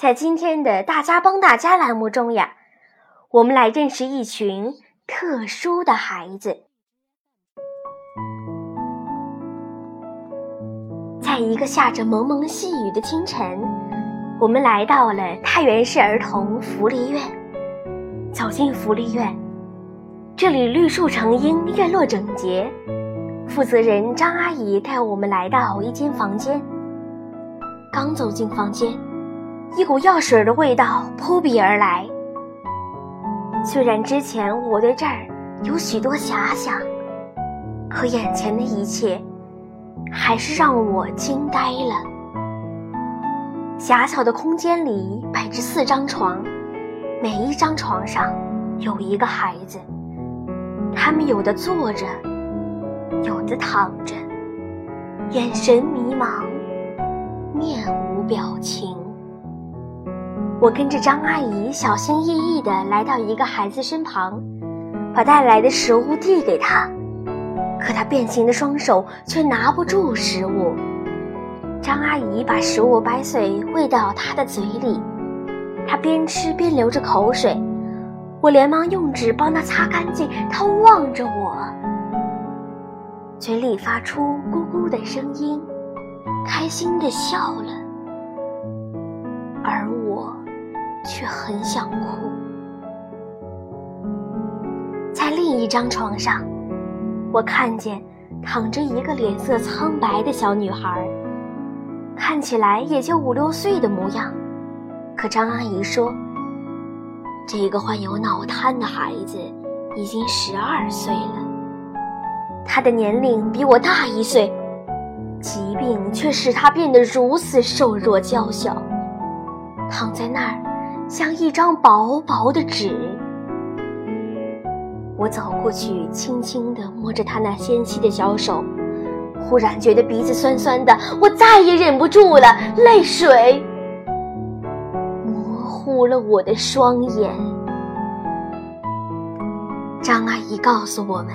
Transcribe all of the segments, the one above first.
在今天的“大家帮大家”栏目中呀，我们来认识一群特殊的孩子。在一个下着蒙蒙细雨的清晨，我们来到了太原市儿童福利院。走进福利院，这里绿树成荫，院落整洁。负责人张阿姨带我们来到一间房间。刚走进房间。一股药水的味道扑鼻而来。虽然之前我对这儿有许多遐想，可眼前的一切还是让我惊呆了。狭小的空间里摆着四张床，每一张床上有一个孩子，他们有的坐着，有的躺着，眼神迷茫，面无表情。我跟着张阿姨小心翼翼地来到一个孩子身旁，把带来的食物递给他，可他变形的双手却拿不住食物。张阿姨把食物掰碎喂到他的嘴里，他边吃边流着口水。我连忙用纸帮他擦干净，他望着我，嘴里发出咕咕的声音，开心地笑了。而我。却很想哭。在另一张床上，我看见躺着一个脸色苍白的小女孩，看起来也就五六岁的模样。可张阿姨说，这个患有脑瘫的孩子已经十二岁了，他的年龄比我大一岁，疾病却使他变得如此瘦弱娇小，躺在那儿。像一张薄薄的纸，我走过去，轻轻地摸着他那纤细的小手，忽然觉得鼻子酸酸的，我再也忍不住了，泪水模糊了我的双眼。张阿姨告诉我们，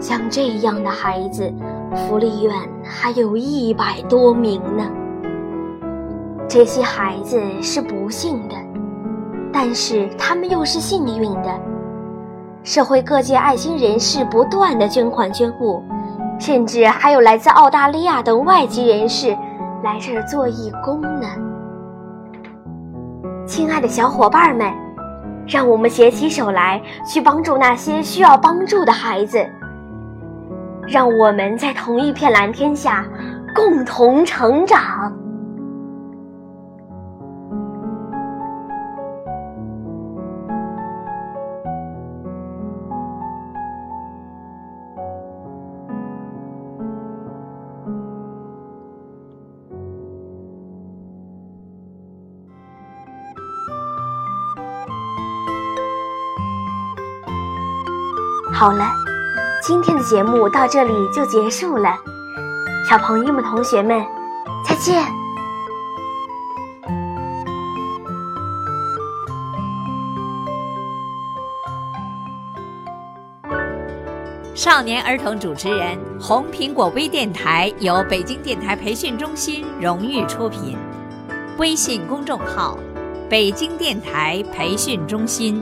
像这样的孩子，福利院还有一百多名呢。这些孩子是不幸的，但是他们又是幸运的。社会各界爱心人士不断的捐款捐物，甚至还有来自澳大利亚等外籍人士来这儿做义工呢。亲爱的小伙伴们，让我们携起手来，去帮助那些需要帮助的孩子。让我们在同一片蓝天下，共同成长。好了今天的节目到这里就结束了。小朋友们同学们再见。少年儿童主持人红苹果微电台由北京电台培训中心荣誉出品。微信公众号北京电台培训中心。